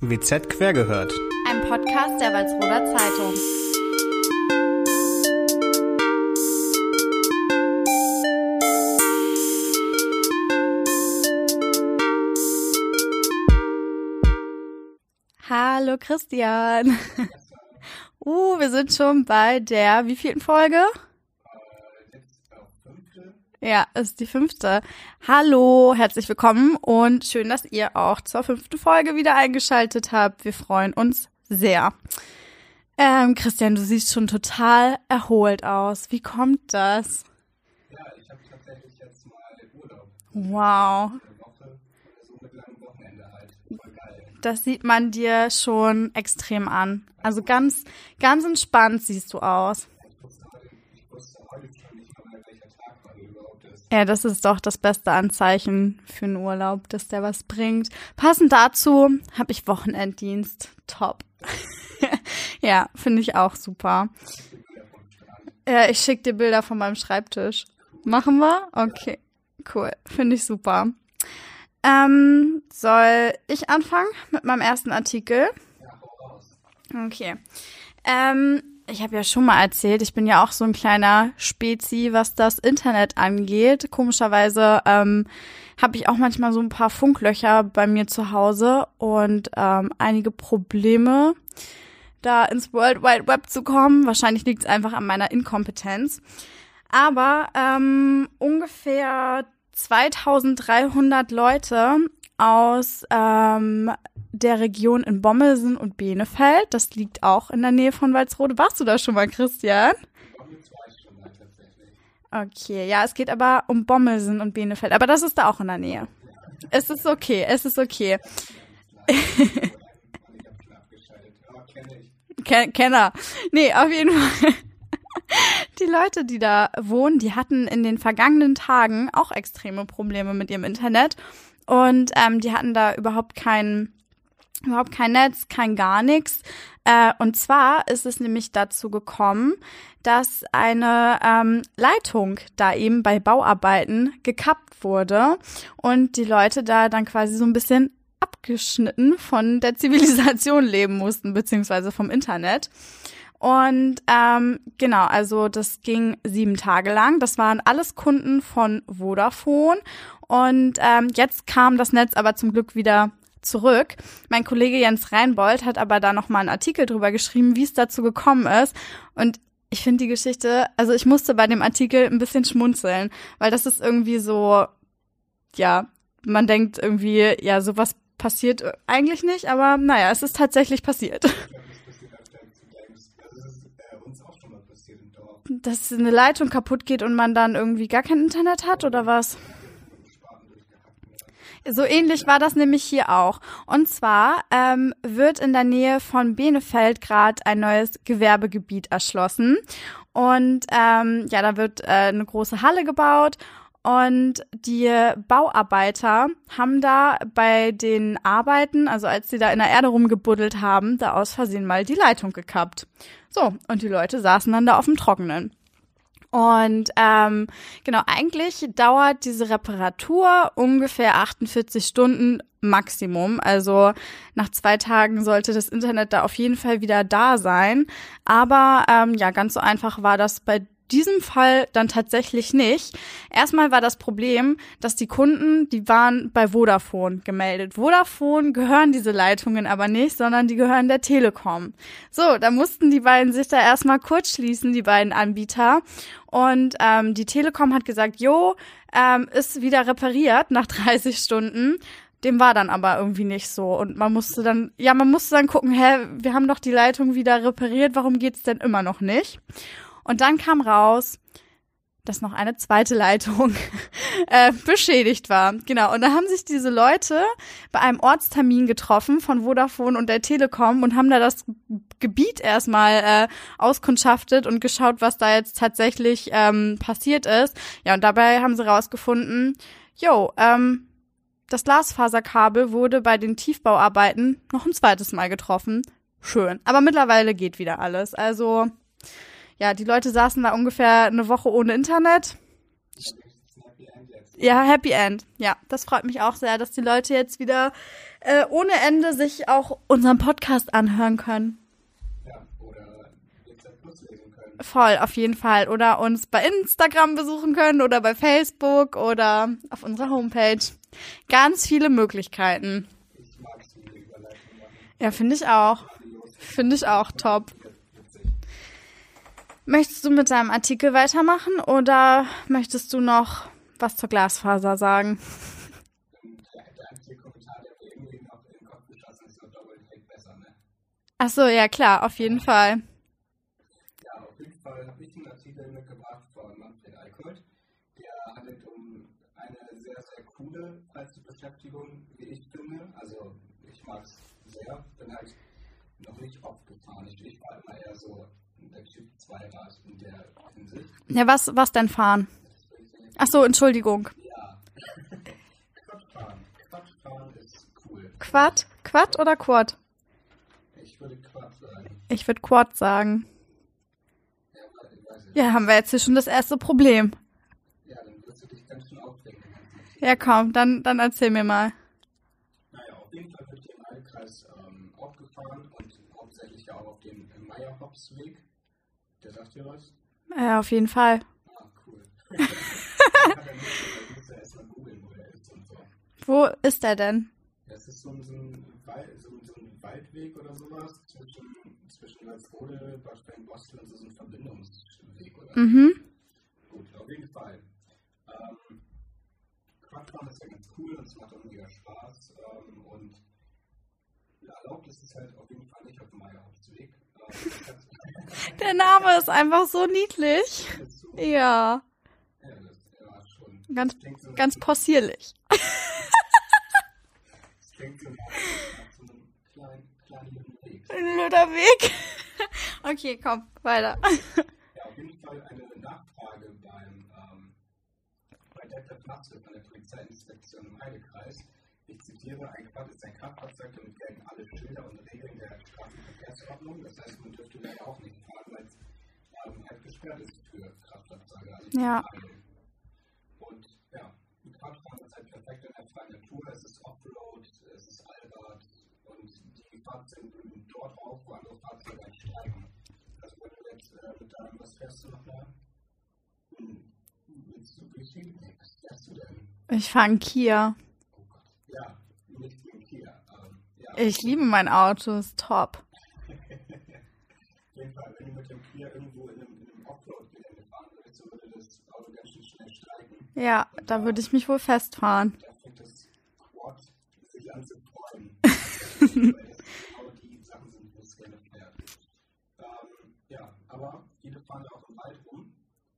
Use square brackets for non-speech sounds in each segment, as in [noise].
WZ quer gehört. Ein Podcast der Walsroder Zeitung. Hallo Christian. [laughs] Uh, wir sind schon bei der wievielten Folge? Ja, ist die fünfte. Hallo, herzlich willkommen und schön, dass ihr auch zur fünften Folge wieder eingeschaltet habt. Wir freuen uns sehr. Ähm, Christian, du siehst schon total erholt aus. Wie kommt das? Ja, ich habe tatsächlich jetzt mal Urlaub. Wow. Eine Woche, so mit langem Wochenende halt. Das sieht man dir schon extrem an. Also ganz, ganz entspannt siehst du aus. Ich wusste heute, ich wusste heute schon nicht mal, welcher Tag heute überhaupt ist. Ja, das ist doch das beste Anzeichen für einen Urlaub, dass der was bringt. Passend dazu habe ich Wochenenddienst. Top. [laughs] ja, finde ich auch super. Ja, ich schicke dir Bilder von meinem Schreibtisch. Machen wir? Okay, cool. Finde ich super. Ähm, soll ich anfangen mit meinem ersten Artikel? Okay. Ähm, ich habe ja schon mal erzählt, ich bin ja auch so ein kleiner Spezi, was das Internet angeht. Komischerweise ähm, habe ich auch manchmal so ein paar Funklöcher bei mir zu Hause und ähm, einige Probleme, da ins World Wide Web zu kommen. Wahrscheinlich liegt es einfach an meiner Inkompetenz. Aber ähm, ungefähr 2300 Leute aus ähm, der Region in Bommelsen und Benefeld. Das liegt auch in der Nähe von Walsrode. Warst du da schon mal, Christian? Okay, ja, es geht aber um Bommelsen und Benefeld. Aber das ist da auch in der Nähe. Es ist okay, es ist okay. [laughs] Ken Kenner. Nee, auf jeden Fall. [laughs] Die Leute, die da wohnen, die hatten in den vergangenen Tagen auch extreme Probleme mit ihrem Internet. Und ähm, die hatten da überhaupt kein, überhaupt kein Netz, kein gar nichts. Äh, und zwar ist es nämlich dazu gekommen, dass eine ähm, Leitung da eben bei Bauarbeiten gekappt wurde und die Leute da dann quasi so ein bisschen abgeschnitten von der Zivilisation [laughs] leben mussten, beziehungsweise vom Internet. Und ähm, genau, also das ging sieben Tage lang. Das waren alles Kunden von Vodafone. Und ähm, jetzt kam das Netz aber zum Glück wieder zurück. Mein Kollege Jens Reinbold hat aber da nochmal einen Artikel drüber geschrieben, wie es dazu gekommen ist. Und ich finde die Geschichte, also ich musste bei dem Artikel ein bisschen schmunzeln, weil das ist irgendwie so, ja, man denkt irgendwie, ja, sowas passiert eigentlich nicht, aber naja, es ist tatsächlich passiert. Ich glaube nicht, dass wir das gleich, also es ist äh, uns auch schon mal passiert im Dorf. Dass eine Leitung kaputt geht und man dann irgendwie gar kein Internet hat oder was? So ähnlich war das nämlich hier auch. Und zwar ähm, wird in der Nähe von Benefeld gerade ein neues Gewerbegebiet erschlossen. Und ähm, ja, da wird äh, eine große Halle gebaut. Und die Bauarbeiter haben da bei den Arbeiten, also als sie da in der Erde rumgebuddelt haben, da aus Versehen mal die Leitung gekappt. So, und die Leute saßen dann da auf dem Trockenen. Und ähm, genau, eigentlich dauert diese Reparatur ungefähr 48 Stunden Maximum. Also nach zwei Tagen sollte das Internet da auf jeden Fall wieder da sein. Aber ähm, ja, ganz so einfach war das bei diesem Fall dann tatsächlich nicht. Erstmal war das Problem, dass die Kunden, die waren bei Vodafone gemeldet. Vodafone gehören diese Leitungen aber nicht, sondern die gehören der Telekom. So, da mussten die beiden sich da erstmal kurz schließen, die beiden Anbieter. Und ähm, die Telekom hat gesagt, jo, ähm, ist wieder repariert nach [laughs] 30 Stunden. Dem war dann aber irgendwie nicht so. Und man musste dann, ja, man musste dann gucken, hä, wir haben doch die Leitung wieder repariert, warum geht's denn immer noch nicht? Und dann kam raus, dass noch eine zweite Leitung [laughs] äh, beschädigt war. Genau. Und da haben sich diese Leute bei einem Ortstermin getroffen von Vodafone und der Telekom und haben da das Gebiet erstmal äh, auskundschaftet und geschaut, was da jetzt tatsächlich ähm, passiert ist. Ja, und dabei haben sie rausgefunden, jo, ähm, das Glasfaserkabel wurde bei den Tiefbauarbeiten noch ein zweites Mal getroffen. Schön. Aber mittlerweile geht wieder alles. Also ja, die Leute saßen da ungefähr eine Woche ohne Internet. Ja, Happy End. Ja, das freut mich auch sehr, dass die Leute jetzt wieder äh, ohne Ende sich auch unseren Podcast anhören können. Ja, oder. Voll, auf jeden Fall. Oder uns bei Instagram besuchen können oder bei Facebook oder auf unserer Homepage. Ganz viele Möglichkeiten. Ich mag. Ja, finde ich auch. Finde ich auch top. Möchtest du mit deinem Artikel weitermachen oder möchtest du noch was zur Glasfaser sagen? Den? Ach so, ja klar, auf jeden Fall. Ja, auf jeden Fall habe ich einen Artikel mitgebracht von Manfred Eickholt. Der handelt um eine sehr, sehr coole Freizeitbeschäftigung, wie ich finde. Also ich mag es sehr. Bin halt noch nicht oft gefahren. Ich, ich war immer eher so der Typ Zweirad in der Hinsicht. Ja, was, was denn fahren? Ach so, Entschuldigung. Ja. Quadfahren. Quadfahren ist cool. Quad? Quad oder Quad? Ich würde Quad sagen. Ich würde Quad sagen. Ja, haben wir jetzt hier schon das erste Problem. Ja, dann wirst du dich ganz schön aufregen. Ja, komm, dann, dann erzähl mir mal. Naja, auf jeden Fall wird hier im Heilkreis ähm, auch gefahren und hauptsächlich ja auch auf dem Meyerhops-Weg. Der sagt dir was? Ja, auf jeden Fall. Ah, cool. [laughs] wo der ist und so. Wo ist er denn? Das ist so ein, so ein, Wald, so, so ein Waldweg oder sowas zwischen, zwischen Walsrode, Bad Stein-Bostel und so, ein Verbindungsweg oder Mhm. Gut, auf jeden Fall. Ähm, Quadfahren ist ja ganz cool und es macht auch mega Spaß. Ähm, und erlaubt ist es halt auf jeden Fall nicht auf dem Meyerhauptsweg. Der Name ist einfach so niedlich. Ja, ganz, ganz possierlich. Ein blöder Weg. Okay, komm, weiter. Ja, auf jeden Fall eine Nachfrage beim, ähm, bei Dr. Platzke von der Polizeiinspektion im Heidekreis. Ich zitiere, ein Quad ist ein Kraftfahrzeug, damit gelten alle Schilder und Regeln der Straßenverkehrsordnung. Das heißt, man dürfte da ja auch nicht fahren, weil es ähm, halt gesperrt ist für Kraftfahrzeuge. Also Ja. Und ja, ein Quadfahren ist halt perfekt in der freien Natur. Es ist Offroad, es ist Allrad und die Fahrzeuge sind dort auch, wo andere Fahrzeuge einsteigen. Also wenn du jetzt äh, mit deinem, was fährst du noch da? Hm, Mitsubishi? Was fährst du denn? Ich fahre einen Kia. Oh Gott. Ja, nicht wie ein Kia. Ähm, ja, Ich liebe mein Auto, ist top. auf jeden Fall, wenn du mit dem Kia irgendwo in einem, in einem Offroad-Gelände fahren würdest, so würde das Auto ganz schön schnell steigen. Ja, da würde ich mich wohl festfahren. Da fängt das Quad sich an zu freuen. genau die Sachen sind, wo es gerne fährt. Ähm, ja, aber viele fahren auch im Wald rum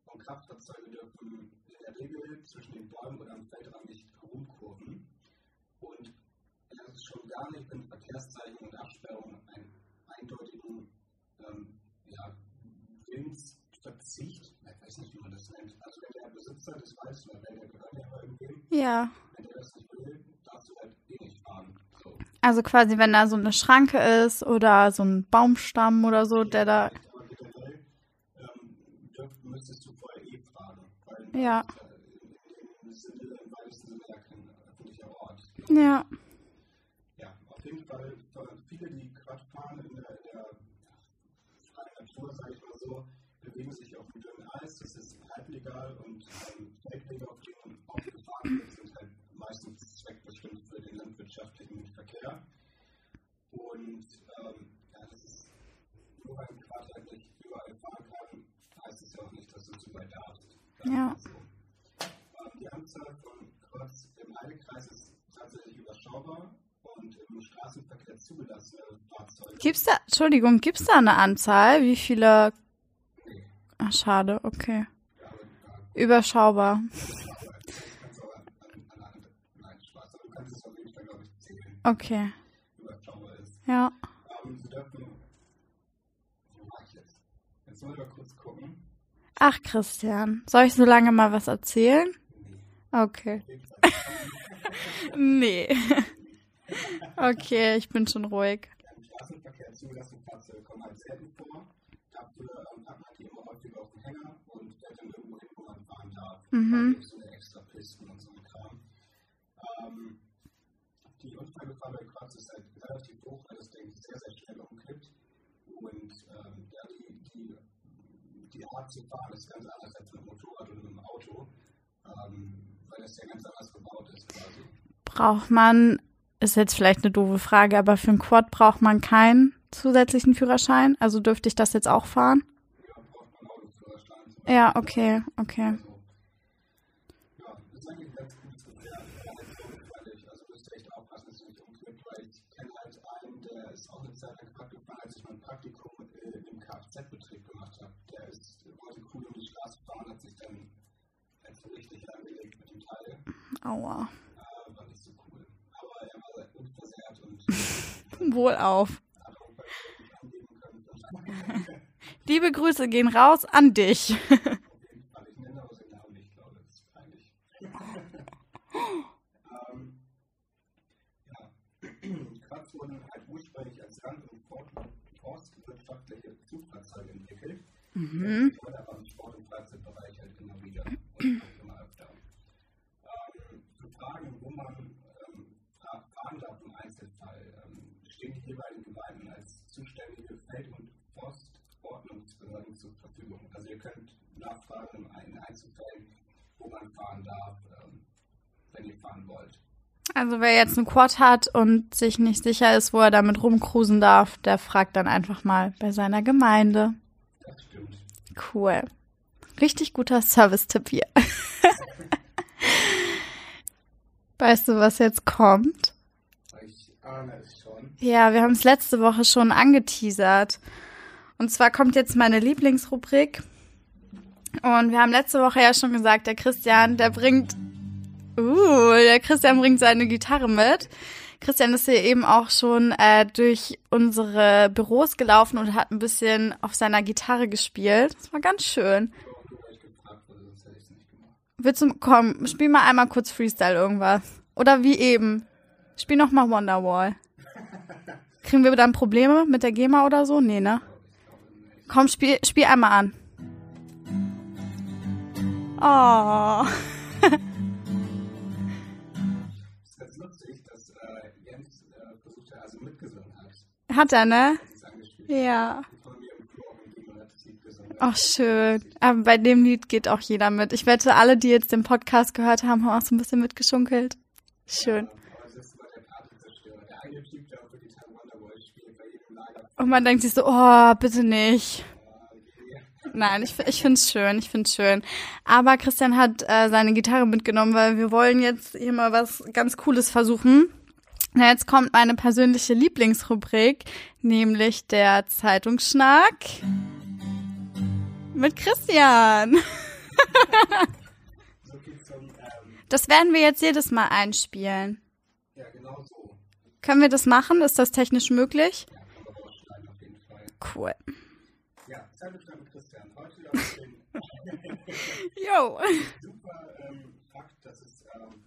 und Kraftfahrzeuge dürfen in der Regel zwischen den Bäumen oder am Feldrand nicht rumkurven. Nicht, wenn Verkehrszeichen und Absperrungen einen eindeutigen ähm, ja, Willensverzicht, ich weiß nicht, wie man das nennt, also wenn der Besitzer des Waldes oder wenn der gehört ja immer irgendwem, Ja. wenn der das nicht will, darfst du halt eh nicht fahren. So. Also quasi, wenn da so eine Schranke ist oder so ein Baumstamm oder so, der da. Ähm, müsstest du vorher eh fragen. Weil Ja. im weitesten Sinne ja kein öffentlicher Ort. Ja. Ja, auf jeden Fall für viele, die Quad fahren in der, in der freien Natur, sage ich mal so, bewegen sich Eis. Das ist halblegal und ähm, Feldwege, auf denen auch gefahren wird, sind halt meistens zweckbestimmt für den landwirtschaftlichen Verkehr. Und ähm, ja, das ist nur weil ein Quad halt nicht überall fahren kann, heißt es ja auch nicht, dass du zu weit darfst. Ja. So. Ähm, die Anzahl von Quads im Heilkreis ist tatsächlich überschaubar und im Straßenverkehr zugelassene Fahrzeuge. Gibt's da, Entschuldigung, gibt's da eine Anzahl? Wie viele? Schade, okay. Überschaubar. Okay. Ja. Ach, Christian, soll ich so lange mal was erzählen? Okay. [laughs] Nee. Okay, ich bin schon ruhig. Im Straßenverkehr zugelassene Fahrzeuge kommen halt selten vor. Dafür ähm, hat man die immer häufig auf dem Hänger und fährt dann irgendwo hin, wo man fahren darf. Mhm. So eine extra Pisten und so ein Kram. Ähm, die Unfallgefahr bei Quads ist halt relativ hoch, weil das Ding sehr, sehr schnell umkippt. Und ähm, ja, die, die, die Art zu fahren ist ganz anders als mit einem Motorrad oder mit einem Auto, ähm, weil das ja ganz anders gebaut ist quasi. Braucht man, ist jetzt vielleicht eine doofe Frage, aber für ein Quad braucht man keinen zusätzlichen Führerschein? Also dürfte ich das jetzt auch fahren? Ja, okay, okay. Aua. [laughs] Äh, war nicht so cool. Aber er war unversehrt und Wohlauf. hat auch bei nicht angeben können. [laughs] Liebe Grüße gehen raus an dich. Ähm, Quads wurden halt ursprünglich als Land- und forstwirtschaftliche Zugfahrzeuge entwickelt. Mhm. Ich aber im Sport- und Freizeitbereich halt immer wieder und auch immer öfter. Ähm, zu fragen, wo man ähm, fa- fahren darf im Einzelfall, ähm, stehen die jeweiligen Gemeinden als zuständige Feld- und Forstordnungsbehörden zur Verfügung. Also ihr könnt nachfragen in Einzelfällen, wo man fahren darf, ähm, wenn ihr fahren wollt. Also wer jetzt ein Quad hat und sich nicht sicher ist, wo er damit rumcruisen darf, der fragt dann einfach mal bei seiner Gemeinde. Das stimmt. Cool. Richtig guter Service-Tipp hier. [laughs] weißt du, was jetzt kommt? Ich ahne es schon. Ja, wir haben es letzte Woche schon angeteasert. Und zwar kommt jetzt meine Lieblingsrubrik. Und wir haben letzte Woche ja schon gesagt, der Christian, der bringt, uh, der Christian bringt seine Gitarre mit. Christian ist hier eben auch schon äh, durch unsere Büros gelaufen und hat ein bisschen auf seiner Gitarre gespielt. Das war ganz schön. Willst du, komm, spiel mal einmal kurz Freestyle irgendwas. Oder wie eben. Spiel noch mal Wonderwall. Kriegen wir dann Probleme mit der GEMA oder so? Nee, ne? Komm, spiel, spiel einmal an. Oh. [laughs] hat das Lied gesungen. Ach, schön. Aber bei dem Lied geht auch jeder mit. Ich wette, alle, die jetzt den Podcast gehört haben, haben auch so ein bisschen mitgeschunkelt. Schön. Es. Und man denkt sich so, oh, bitte nicht. Nein, ich, ich find's schön, ich find's schön. Aber Christian hat äh, seine Gitarre mitgenommen, weil wir wollen jetzt hier mal was ganz Cooles versuchen. Na, jetzt kommt meine persönliche Lieblingsrubrik, nämlich der Zeitungsschnack mit Christian. [laughs] Das werden wir jetzt jedes Mal einspielen. ja, genau so. Können wir das machen? Ist das technisch möglich? Ja, kann man rausschneiden auf jeden Fall. Cool. Ja, Zeitungsschlag mit Christian. Heute auf den [laughs] Jo. super ähm, Fakt, dass es ähm,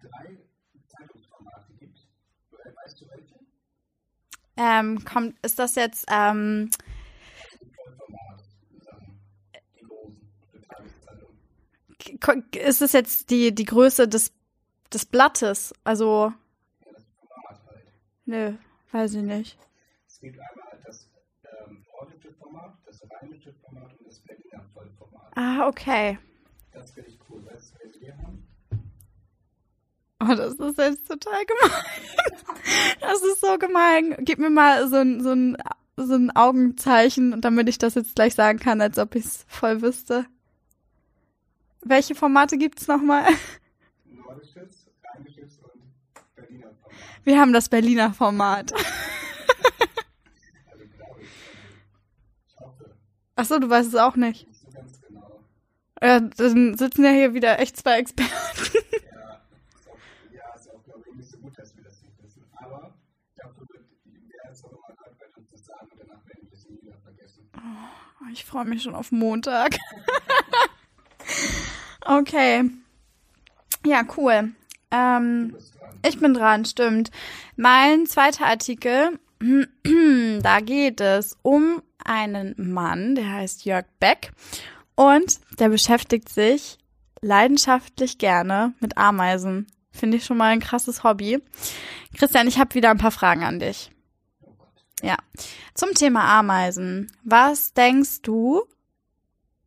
drei Zeitungsformate Weißt du welche? Ähm, kommt, ist das jetzt, ähm, ist es jetzt die, die Größe des, des Blattes? Also, Ja, das Format halt. nö, weiß ich nicht. Es gibt einmal das ähm, nordische Format, das rheinische Format und das Berliner Vollformat. Ah, okay. Das finde ich cool. Weißt du, welche wir haben? Oh, das ist jetzt total gemein. Das ist so gemein. Gib mir mal so ein, so ein, so ein Augenzeichen, damit ich das jetzt gleich sagen kann, als ob ich es voll wüsste. Welche Formate gibt's nochmal? Nordisches, rheinisches und Berliner Format. Wir haben das Berliner Format. Ach so, du weißt es auch nicht. Ja, dann sitzen ja hier wieder echt zwei Experten. Ja, ist auch, ja, ist auch, glaube ich, nicht so gut, dass wir das nicht wissen. Aber dafür wird, wer es auch immer hört, wird uns das sagen und danach werden wir es nie vergessen. Ich freue mich schon auf Montag. [laughs] okay. Ja, cool. Ähm, ich bin dran, stimmt. Mein zweiter Artikel, [clears throat] da geht es um einen Mann, der heißt Jörg Beck und der beschäftigt sich leidenschaftlich gerne mit Ameisen. Finde ich schon mal ein krasses Hobby. Christian, ich habe wieder ein paar Fragen an dich. Ja. Zum Thema Ameisen. Was denkst du,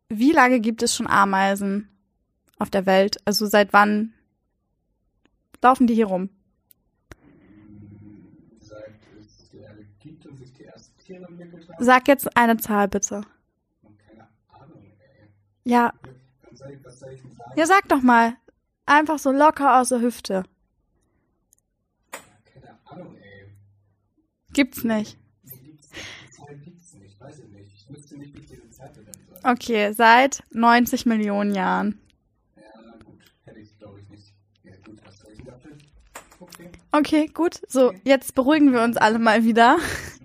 wie lange gibt es schon Ameisen auf der Welt? Also seit wann laufen die hier rum? Seit es die Erde gibt und sich die ersten Tiere entwickelt haben. Sag jetzt eine Zahl bitte. Keine Ahnung, ey. Ja, Was soll ich, was soll ich denn sagen? ja, sag doch mal. Einfach so locker aus der Hüfte. Keine Ahnung, ey. Gibt's nicht. Die Zahl gibt's nicht. Weiß ich nicht. Ich wüsste nicht, wie diese Zeit denn soll. Okay, seit 90 Millionen Jahren. Ja, na gut. Hätte ich, glaube ich, nicht. Ja, gut, hast recht dafür. Okay. Okay, gut. So, jetzt beruhigen wir uns alle mal wieder.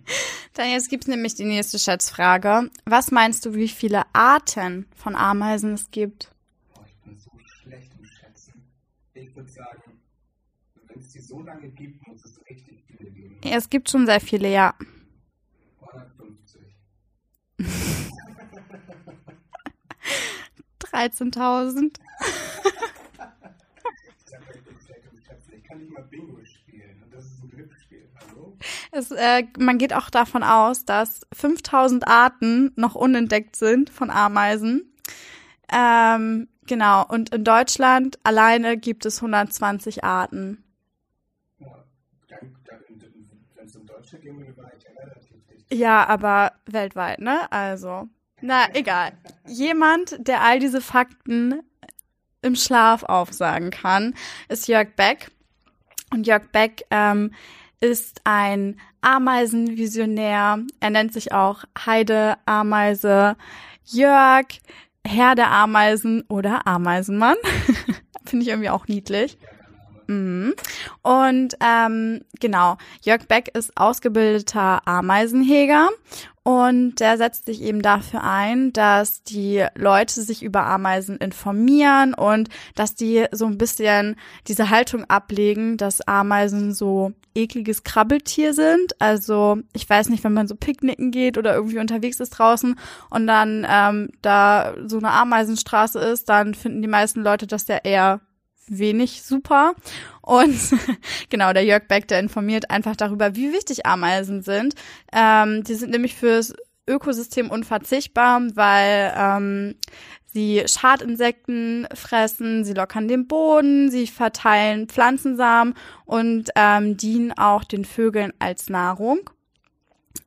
[laughs] Dann jetzt gibt's nämlich die nächste Schätzfrage. Was meinst du, wie viele Arten von Ameisen es gibt? Oh, ich bin so schlecht im Schätzen. Ich würde sagen, wenn es die so lange gibt, muss es richtig viele geben. Ja, es gibt schon sehr viele, ja. [laughs] 13.000. Es, äh, man geht auch davon aus, dass 5000 Arten noch unentdeckt sind von Ameisen. Ähm, genau, und in Deutschland alleine gibt es 120 Arten. Ja, dann, dann, wenn es um Deutschland gehen würde, war ich ja relativ ja, aber weltweit, ne? Also. Na, egal. Jemand, der all diese Fakten im Schlaf aufsagen kann, ist Jörg Beck. Und Jörg Beck ähm, ist ein Ameisenvisionär. Er nennt sich auch Heide Ameise. Jörg, Herr der Ameisen oder Ameisenmann. [laughs] Finde ich irgendwie auch niedlich. Mhm. Und ähm, genau, Jörg Beck ist ausgebildeter Ameisenheger und der setzt sich eben dafür ein, dass die Leute sich über Ameisen informieren und dass die so ein bisschen diese Haltung ablegen, dass Ameisen so ekliges Krabbeltier sind. Also ich weiß nicht, wenn man so picknicken geht oder irgendwie unterwegs ist draußen und dann ähm, da so eine Ameisenstraße ist, dann finden die meisten Leute das ja eher wenig super. Und [laughs] genau, der Jörg Beck, der informiert einfach darüber, wie wichtig Ameisen sind. Ähm, die sind nämlich fürs Ökosystem unverzichtbar, weil ähm, sie Schadinsekten fressen, sie lockern den Boden, sie verteilen Pflanzensamen und ähm, dienen auch den Vögeln als Nahrung.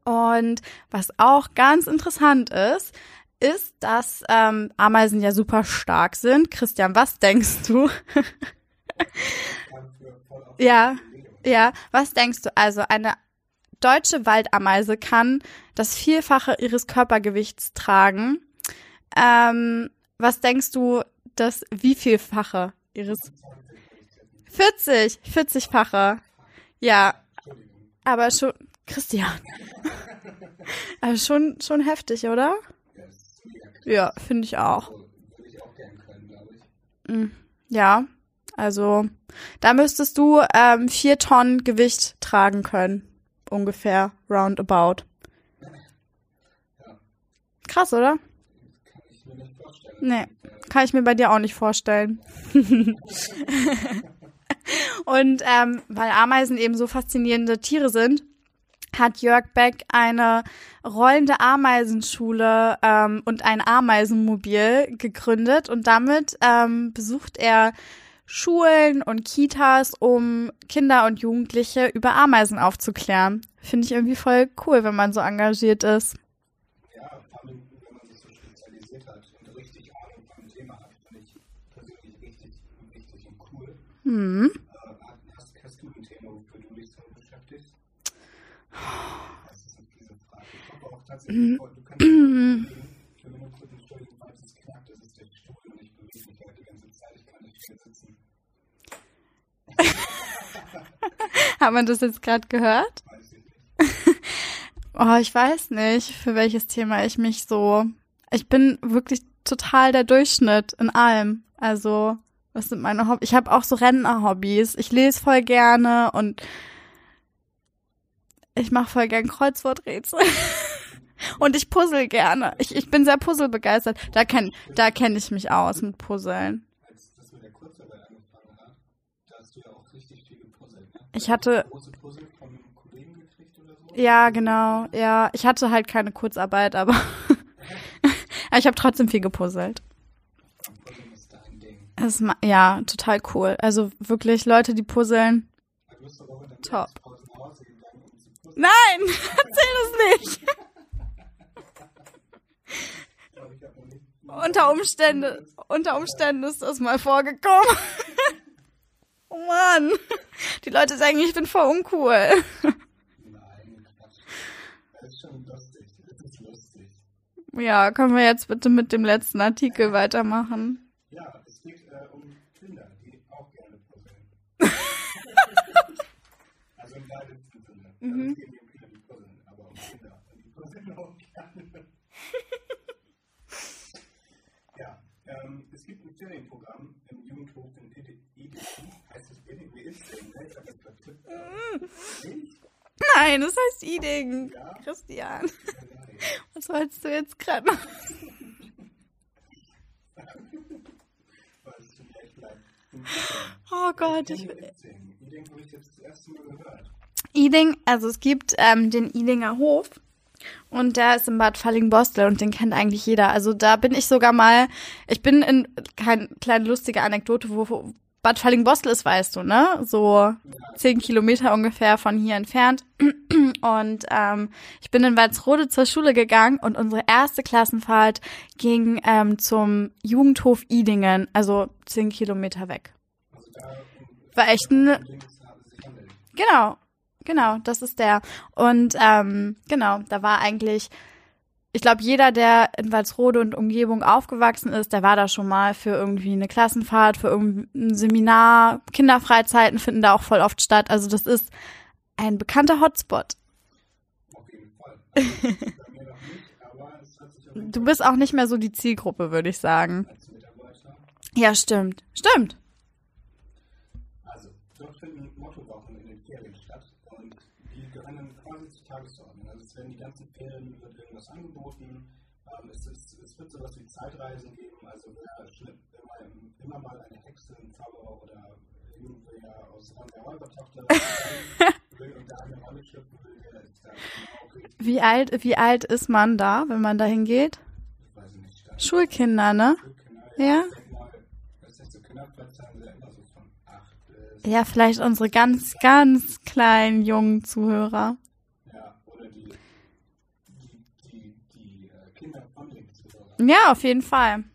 Und was auch ganz interessant ist, ist, dass ähm, Ameisen ja super stark sind. Christian, was denkst du? [laughs] Ja, ja, was denkst du? Also eine deutsche Waldameise kann das Vierfache ihres Körpergewichts tragen. Ähm, was denkst du, das wievielfache ihres 40, 40-fache. Ja, aber schon Christian. [laughs] aber schon schon heftig, oder? Ja, finde ich auch. Ich. Ja, also da müsstest du ähm, vier Tonnen Gewicht tragen können, ungefähr roundabout. Krass, oder? Nee, kann ich mir bei dir auch nicht vorstellen. [laughs] Und ähm, weil Ameisen eben so faszinierende Tiere sind, hat Jörg Beck eine rollende Ameisenschule ähm, und ein Ameisenmobil gegründet und damit ähm, besucht er Schulen und Kitas, um Kinder und Jugendliche über Ameisen aufzuklären. Finde ich irgendwie voll cool, wenn man so engagiert ist. Ja, vor allem, wenn man sich so spezialisiert hat und richtig Ahnung von dem Thema hat, finde ich persönlich richtig wichtig und cool. Hm. Äh, hast, hast du ein Thema, wofür du dich so beschäftigst? Das ist eine fiese Frage. Ich habe auch tatsächlich vor, du kannst. Ich will nur kurz entschuldigen, falls es knackt, das ist der Stuhl und ich bewege mich halt die ganze Zeit. Ich kann nicht still sitzen. Hat man das jetzt gerade gehört? [laughs] Oh, ich weiß nicht, für welches Thema ich mich so. Ich bin wirklich total der Durchschnitt in allem. Also, was sind meine Hobbys? Ich habe auch so Rentner-Hobbys. Ich lese voll gerne und ich mache voll gern Kreuzworträtsel. [laughs] und ich puzzle gerne. Ich, ich bin sehr puzzlebegeistert. Da kenn, da kenne ich mich aus mit Puzzeln. Als das mit der Kurzarbeit angefangen hat, da hast du ja Ich hatte. Große Puzzle von einem Kollegen gekriegt oder so? Ja, genau. Ja, ich hatte halt keine Kurzarbeit, aber [laughs] ich habe trotzdem viel gepuzzelt. Ist ja, total cool. Also wirklich Leute, die puzzeln. Top. Nein, [laughs] erzähl das [laughs] ich nicht. Unter Umständen, unter Umständen ist das mal vorgekommen. Oh Mann. [laughs] Die Leute sagen, ich bin voll uncool. Nein, Quatsch. Das [laughs] ist schon lustig. Das ist lustig. Ja, können wir jetzt bitte mit dem letzten Artikel weitermachen? Ja, es geht äh, um Kinder, die auch gerne puzzeln. [laughs] also im weitesten Sinne. Mhm. Es geht nicht um Kinder, die puzzeln, aber um Kinder. Und die puzzeln auch gerne. ja, ähm, es gibt ein Ferienprogramm im Jugendhof in Iding. Nein, das heißt Eating. Ja? Christian, was wolltest du jetzt gerade machen? Oh Gott, ich gehört. Eating, also es gibt ähm, den Ealinger Hof und der ist in Bad Fallingbostel und den kennt eigentlich jeder. Also da bin ich sogar mal, ich bin in, keine kleine lustige Anekdote, wo Bad Fallingbostel ist, weißt du, ne? So zehn Kilometer ungefähr von hier entfernt. [clears throat] Und ähm, ich bin in Walsrode zur Schule gegangen und unsere erste Klassenfahrt ging ähm, zum Jugendhof Idingen, also zehn Kilometer weg. War echt ein. Genau, genau, das ist der. Und ähm, genau, da war eigentlich, ich glaube, jeder, der in Walsrode und Umgebung aufgewachsen ist, der war da schon mal für irgendwie eine Klassenfahrt, für irgendein Seminar. Kinderfreizeiten finden da auch voll oft statt. Also das ist ein bekannter Hotspot. Auf jeden Fall. [laughs] Du bist auch nicht mehr so die Zielgruppe, würde ich sagen. Ja, stimmt. Stimmt. Also, dort finden Mottowochen in den Ferien statt und die gehören dann quasi zur Tagesordnung. Also es werden die ganzen Ferien wird irgendwas angeboten. Ähm, es, ist, es wird sowas wie Zeitreisen geben, also wer schnitt immer, immer mal eine Hexe, ein Zauberer oder irgendwer aus Ron der Räubertochter [laughs] will und da eine Rolle schlüpfen will, der ist da genau richtig. Wie alt, wie alt ist man da, wenn man da hingeht? Ich weiß nicht, Stand. Schulkinder, ne? Kinder, Ja. Ich denk mal, das ist so Kinderplätze haben sie ja immer so von 8 bis Ja, vielleicht unsere ganz, ganz kleinen jungen Zuhörer. Ja, oder die, die, die, die äh, Kinder. Ja, auf jeden Fall. [clears throat]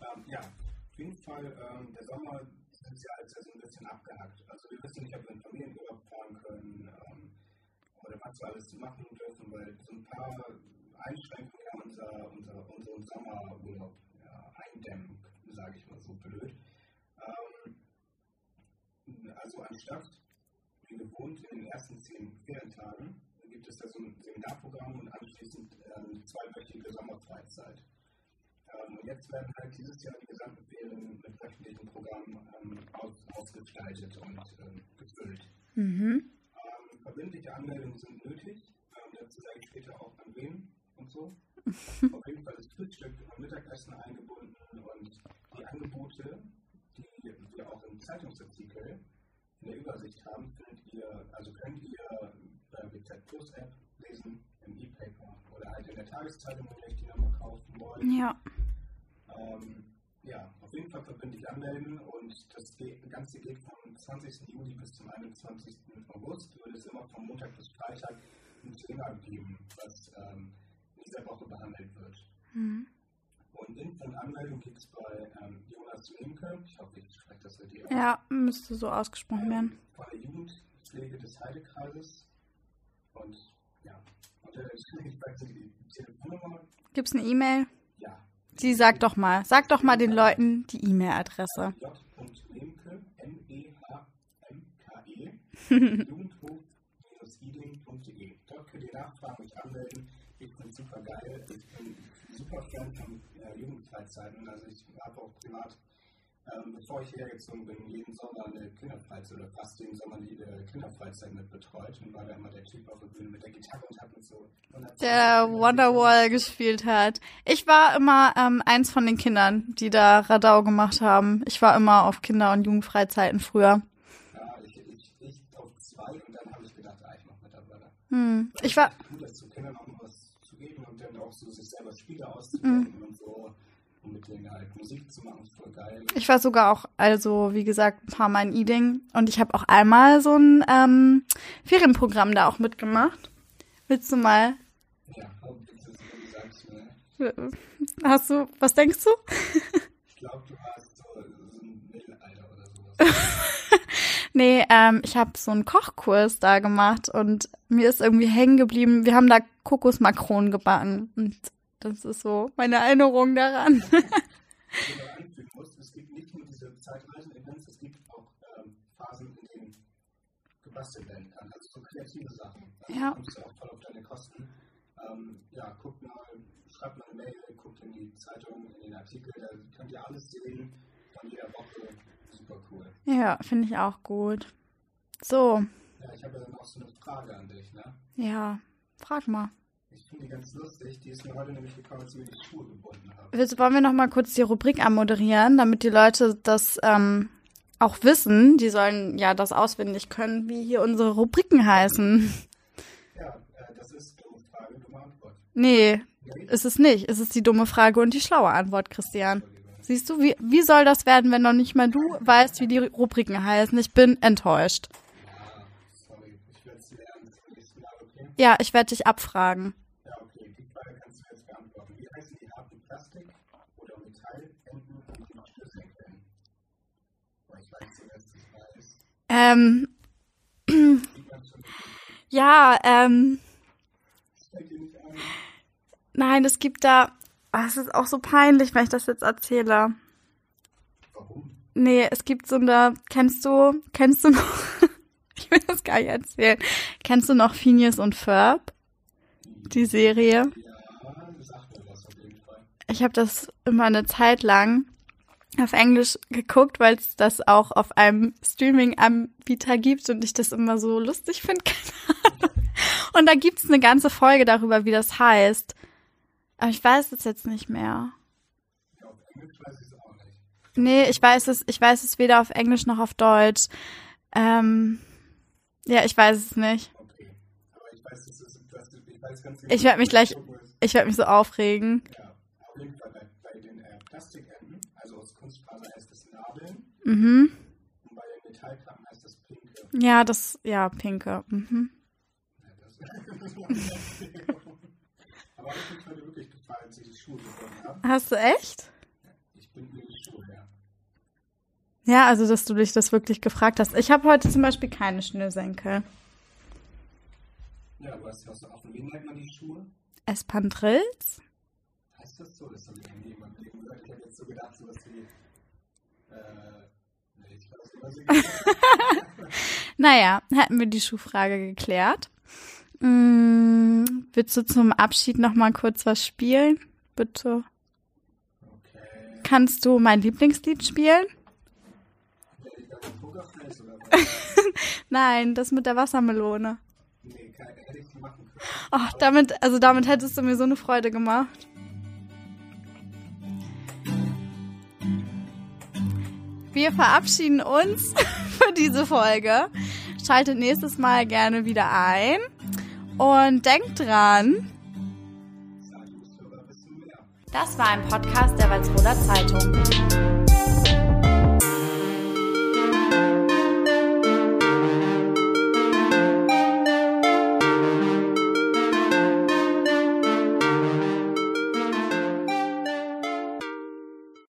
Ähm, ja, auf jeden Fall, ähm, der Sommer ist ja so ein bisschen abgehackt. Also wir wissen nicht, ob wir in Familienurlaub fahren können ähm, oder was wir alles machen dürfen, weil so ein paar Einschränkungen ja unser, unser, unseren Sommerurlaub ja, eindämmen, sage ich mal so blöd. Ähm, also anstatt, wie gewohnt, in den ersten zehn Ferientagen gibt es da so ein Seminarprogramm und anschließend äh, eine zweiwöchige Sommerfreizeit. Ähm, und jetzt werden halt dieses Jahr die gesamten Ferien mit wöchentlichen Programmen ähm, aus, ausgestaltet und ähm, gefüllt. Mhm. Ähm, verbindliche Anmeldungen sind nötig. Ähm, dazu sage ich später auch an wen und so. [laughs] Auf jeden Fall ist Frühstück und Mittagessen eingebunden und die Angebote, die wir auch im Zeitungsartikel in der Übersicht haben, findet ihr, also könnt ihr bei BZ Plus App lesen, im E-Paper oder halt in der Tageszeitung, wenn ihr euch die nochmal kaufen wollt. Ja. Ähm, ja, auf jeden Fall verbindlich anmelden und das Ganze geht vom 20. Juli bis zum 21. August. Wird es immer von Montag bis Freitag ein Thema geben, was ähm, in dieser Woche behandelt wird. Mhm. Und Info und Anmeldung gibt es bei ähm, Jonas Lemke, ich hoffe, ich spreche das richtig aus, Ja, müsste so ausgesprochen werden. von der Jugendpflege des Heidekreises. Und ja, die Telefonnummer, Gibt's eine E-Mail? ja, Sie sagt doch mal. Sag doch mal den Leuten die E-Mail-Adresse. j.lemke, M-E-H-M-K-E, [laughs] jugendhof-iding.de. Dort könnt ihr nachfragen, mich anmelden. Ich bin super geil. Ich bin super Fan von äh, Jugendfreizeiten. Also ich habe auch privat, ähm, bevor ich hergezogen bin, jeden Sommer eine Kinderfreizeit oder fast jeden Sommer eine äh, Kinderfreizeit mit betreut und war da immer der Typ auf der Bühne mit der Gitarre und hat mit so. Der Wonderwall gespielt hat. Ich war immer ähm, eins von den Kindern, die da Radau gemacht haben. Ich war immer auf Kinder- und Jugendfreizeiten früher. Ja, ich, ich, ich auf zwei und dann habe ich gedacht, ah, ich mache mit dabei. Hm. Ich war. Cool, das zu Kindern auch was zu geben und dann auch so sich selber Spiele hm. auszudenken mm. und so. Und mit denen halt Musik zu machen, voll geil. Ich war sogar auch, also wie gesagt, ein paar Mal in Eating und ich habe auch einmal so ein ähm, Ferienprogramm da auch mitgemacht. Willst du mal? Ja, wenn du sagst, ne? Hast du, was denkst du? Ich glaube, du warst so, so ein Mittelalter oder sowas. [laughs] Nee, ähm, ich habe so einen Kochkurs da gemacht und mir ist irgendwie hängen geblieben. Wir haben da Kokosmakronen gebacken und das ist so meine Erinnerung daran. [laughs] was du da anfügen musst. Es gibt nicht nur diese Zeitreisen-Events, es gibt auch ähm, Phasen, in denen gebastelt werden kann. Also so kreative Sachen. Also Ja. Da kommst du auch voll auf deine Kosten. Ähm, ja, guckt mal, schreibt mal eine Mail, guckt in die Zeitung, in den Artikel, da könnt ihr alles sehen von jeder Woche. Super cool. Ja, finde ich auch gut. So, Ja, ich habe dann auch so eine Frage an dich, ne? ja, frag mal. Ich finde die ganz lustig, die ist mir heute nämlich gekommen, als ich mir die Schuhe gebunden habe. Willst, wollen wir noch mal kurz die Rubrik anmoderieren, damit die Leute das ähm, auch wissen? Die sollen ja das auswendig können, wie hier unsere Rubriken heißen. Ja, äh, das ist dumme Frage, dumme Antwort. Nee, Nee? ist es nicht. Es ist die dumme Frage und die schlaue Antwort, Christian. Siehst du, wie, wie soll das werden, wenn noch nicht mal du weißt, wie die Rubriken heißen? Ich bin enttäuscht. Ja, sorry, ich werde es lernen zum nächsten Mal, okay? Ja, ich werde dich abfragen. Ja, okay, die Frage kannst du jetzt beantworten. Wie heißen die harten Plastik- oder Metallenden, die du schlüsseln können? Boah, ich weiß nicht, dass das weiß. Ähm, [clears throat] ja, ähm, nein, es gibt da, ah, es ist auch so peinlich, wenn ich das jetzt erzähle. Warum? Nee, es gibt so eine, kennst du, kennst du noch, [laughs] ich will das gar nicht erzählen, kennst du noch Phineas und Ferb? Die Serie? Ja, sag mir was auf jeden Fall. Ich habe das immer eine Zeit lang auf Englisch geguckt, weil es das auch auf einem Streaming-Anbieter gibt und ich das immer so lustig finde. [laughs] und da gibt's eine ganze Folge darüber, wie das heißt. Aber ich weiß es jetzt nicht mehr. Ja, auf Englisch weiß ich es auch nicht. Nee, ich weiß es, ich weiß es weder auf Englisch noch auf Deutsch. Ähm, ja, ich weiß es nicht. Ich weiß, dass es, dass ich weiß Ich werd mich gleich-. Ich werde mich so aufregen. Ja, auf jeden Fall bei, bei den äh, Plastikenden, also aus Kunstfaser heißt es Nadeln Mhm. und bei den Metallkappen heißt es Pinke. Ja, das, ja, Pinke. Mhm. Ja, das, [laughs] Aber das hat mir wirklich gefallen, als ich die Schuhe gefunden habe. Hast du echt? Ich bin mir die Schuhe her. Ja, also dass du dich das wirklich gefragt hast. Ich habe heute zum Beispiel keine Schnürsenkel. Ja, aber hast du offen? Wie nennt man die Schuhe? Espandrills? Heißt das so? Das habe ich noch nie jemandem gehört. Ich habe jetzt so gedacht, wie. Äh, nicht, was gesagt habe. Naja, hätten wir die Schuhfrage geklärt. Mm, willst du zum Abschied noch mal kurz was spielen? Bitte. Okay. Kannst du mein Lieblingslied spielen? Nein, das mit der Wassermelone. Nee, hätte ich machen können. Ach, damit, also damit hättest du mir so eine Freude gemacht. Wir verabschieden uns [laughs] für diese Folge. Schaltet nächstes Mal gerne wieder ein. Und denkt dran, das war ein Podcast der Walsroder Zeitung.